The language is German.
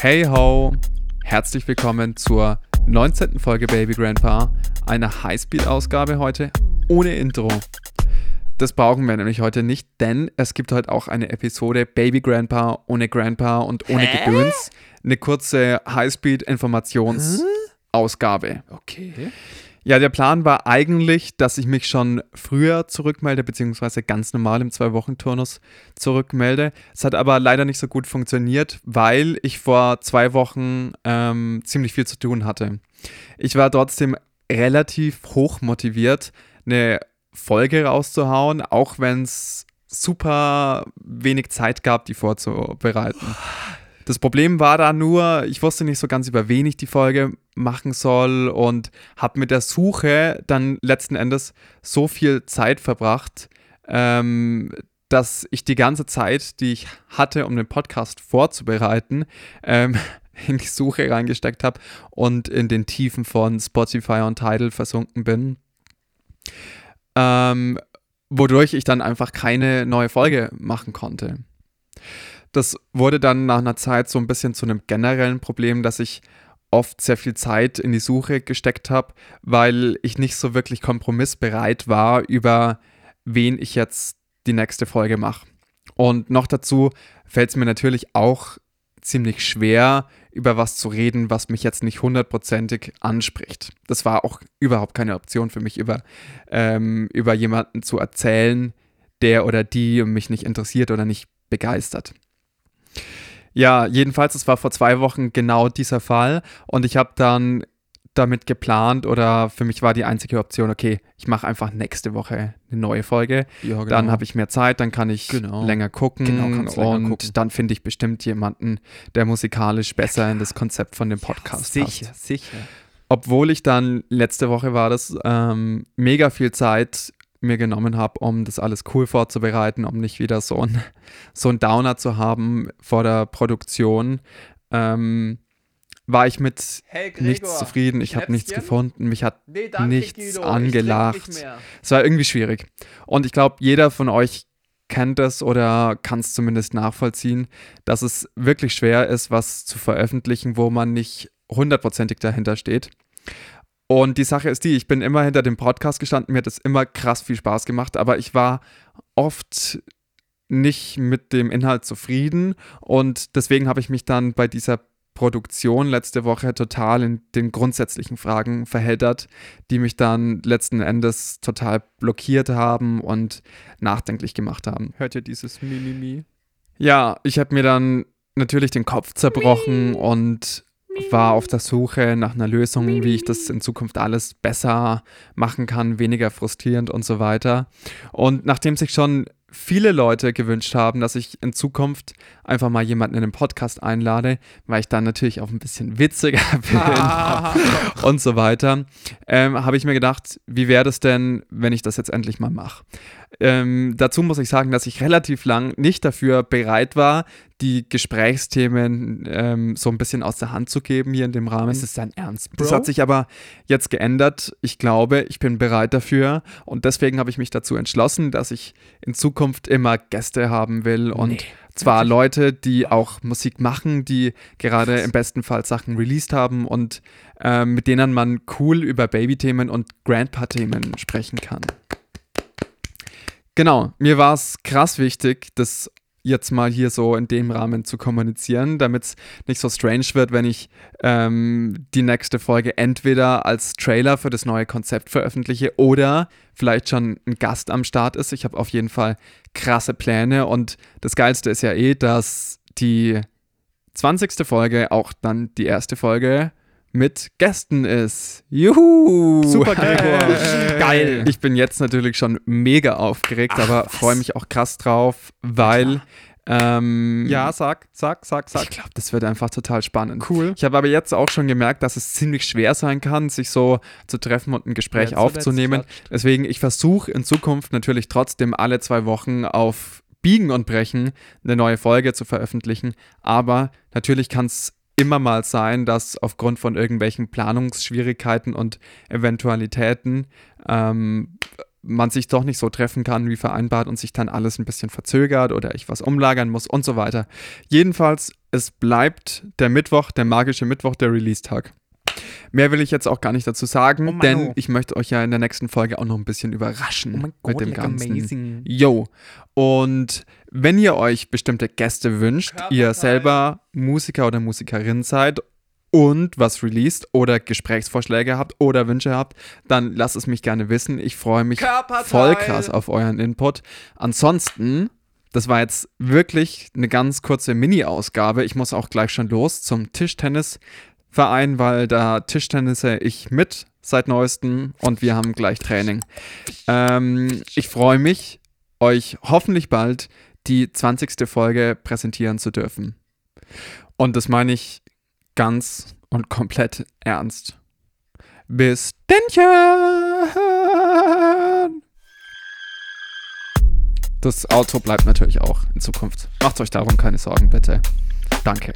Hey ho! Herzlich willkommen zur 19. Folge Baby Grandpa, einer Highspeed-Ausgabe heute ohne Intro. Das brauchen wir nämlich heute nicht, denn es gibt heute auch eine Episode Baby Grandpa ohne Grandpa und ohne Hä? Gedöns. Eine kurze Highspeed-Informations-Ausgabe. Okay. Ja, der Plan war eigentlich, dass ich mich schon früher zurückmelde, beziehungsweise ganz normal im Zwei-Wochen-Turnus zurückmelde. Es hat aber leider nicht so gut funktioniert, weil ich vor zwei Wochen ähm, ziemlich viel zu tun hatte. Ich war trotzdem relativ hoch motiviert, eine Folge rauszuhauen, auch wenn es super wenig Zeit gab, die vorzubereiten. Das Problem war da nur, ich wusste nicht so ganz, über wen ich die Folge machen soll und habe mit der Suche dann letzten Endes so viel Zeit verbracht, ähm, dass ich die ganze Zeit, die ich hatte, um den Podcast vorzubereiten, ähm, in die Suche reingesteckt habe und in den Tiefen von Spotify und Tidal versunken bin. Ähm, wodurch ich dann einfach keine neue Folge machen konnte. Das wurde dann nach einer Zeit so ein bisschen zu einem generellen Problem, dass ich oft sehr viel Zeit in die Suche gesteckt habe, weil ich nicht so wirklich kompromissbereit war, über wen ich jetzt die nächste Folge mache. Und noch dazu fällt es mir natürlich auch ziemlich schwer, über was zu reden, was mich jetzt nicht hundertprozentig anspricht. Das war auch überhaupt keine Option für mich, über, ähm, über jemanden zu erzählen, der oder die mich nicht interessiert oder nicht begeistert. Ja, jedenfalls, es war vor zwei Wochen genau dieser Fall und ich habe dann damit geplant oder für mich war die einzige Option, okay, ich mache einfach nächste Woche eine neue Folge. Ja, genau. Dann habe ich mehr Zeit, dann kann ich Genau. länger gucken Genau, länger und gucken. dann finde ich bestimmt jemanden, der musikalisch besser in das Konzept von dem Podcast sicher, passt. sicher. Obwohl ich dann, letzte Woche war das, ähm, mega viel Zeit mir genommen habe, um das alles cool vorzubereiten, um nicht wieder so ein, so ein Downer zu haben vor der Produktion, ähm, war ich mit Hey nichts zufrieden. Ich habe nichts gefunden. Mich hat Nee, danke, nichts Guido. Angelacht. nicht es war irgendwie schwierig. Und ich glaube, jeder von euch kennt es oder kann es zumindest nachvollziehen, dass es wirklich schwer ist, was zu veröffentlichen, wo man nicht hundertprozentig dahinter steht. Und die Sache ist die, ich bin immer hinter dem Podcast gestanden, mir hat es immer krass viel Spaß gemacht, aber ich war oft nicht mit dem Inhalt zufrieden und deswegen habe ich mich dann bei dieser Produktion letzte Woche total in den grundsätzlichen Fragen verheddert, die mich dann letzten Endes total blockiert haben und nachdenklich gemacht haben. Hört ihr dieses Mimimi? Ja, ich habe mir dann natürlich den Kopf zerbrochen und war auf der Suche nach einer Lösung, wie ich das in Zukunft alles besser machen kann, weniger frustrierend und so weiter. Und nachdem sich schon viele Leute gewünscht haben, dass ich in Zukunft einfach mal jemanden in den Podcast einlade, weil ich dann natürlich auch ein bisschen witziger bin und so weiter, ähm, habe ich mir gedacht, wie wäre das denn, wenn ich das jetzt endlich mal mache? Ähm, dazu muss ich sagen, dass ich relativ lang nicht dafür bereit war, die Gesprächsthemen ähm, so ein bisschen aus der Hand zu geben hier in dem Rahmen. Ist es dein Ernst, Bro? Das hat sich aber jetzt geändert. Ich glaube, ich bin bereit dafür und deswegen habe ich mich dazu entschlossen, dass ich in Zukunft immer Gäste haben will und Nee, zwar Leute, die auch Musik machen, die gerade im besten Fall Sachen released haben und ähm, mit denen man cool über Baby-Themen und Grandpa-Themen sprechen kann. Genau, mir war es krass wichtig, das jetzt mal hier so in dem Rahmen zu kommunizieren, damit es nicht so strange wird, wenn ich ähm, die nächste Folge entweder als Trailer für das neue Konzept veröffentliche oder vielleicht schon ein Gast am Start ist. Ich habe auf jeden Fall krasse Pläne und das Geilste ist ja eh, dass die 20. Folge auch dann die erste Folge mit Gästen ist. Juhu! Super, Gregor. Geil. Ich bin jetzt natürlich schon mega aufgeregt, Ach, aber freue mich auch krass drauf, weil ähm, Ja, sag, sag, sag, ich sag. glaube, das wird einfach total spannend. Cool. Ich habe aber jetzt auch schon gemerkt, dass es ziemlich schwer sein kann, sich so zu treffen und ein Gespräch zuletzt aufzunehmen. Deswegen, ich versuche in Zukunft natürlich trotzdem alle zwei Wochen auf Biegen und Brechen eine neue Folge zu veröffentlichen. Aber natürlich kann es immer mal sein, dass aufgrund von irgendwelchen Planungsschwierigkeiten und Eventualitäten ähm, man sich doch nicht so treffen kann wie vereinbart und sich dann alles ein bisschen verzögert oder ich was umlagern muss und so weiter. Jedenfalls, es bleibt der Mittwoch, der magische Mittwoch, der Release-Tag. Mehr will ich jetzt auch gar nicht dazu sagen, Oh denn oh. ich möchte euch ja in der nächsten Folge auch noch ein bisschen überraschen Oh Gott, mit dem Ganzen. amazing. Yo. Und wenn ihr euch bestimmte Gäste wünscht, ihr Körperteil. selber Musiker oder Musikerin seid und was released oder Gesprächsvorschläge habt oder Wünsche habt, dann lasst es mich gerne wissen. Ich freue mich Körperteil. voll krass auf euren Input. Ansonsten, das war jetzt wirklich eine ganz kurze Mini-Ausgabe. Ich muss auch gleich schon los zum Tischtennisverein, weil da Tischtennisse ich mit seit neuestem und wir haben gleich Training. Ähm, ich freue mich, euch hoffentlich bald die 20. Folge präsentieren zu dürfen. Und das meine ich ganz und komplett ernst. Bis dennchen! Das Auto bleibt natürlich auch in Zukunft. Macht euch darum keine Sorgen, bitte. Danke.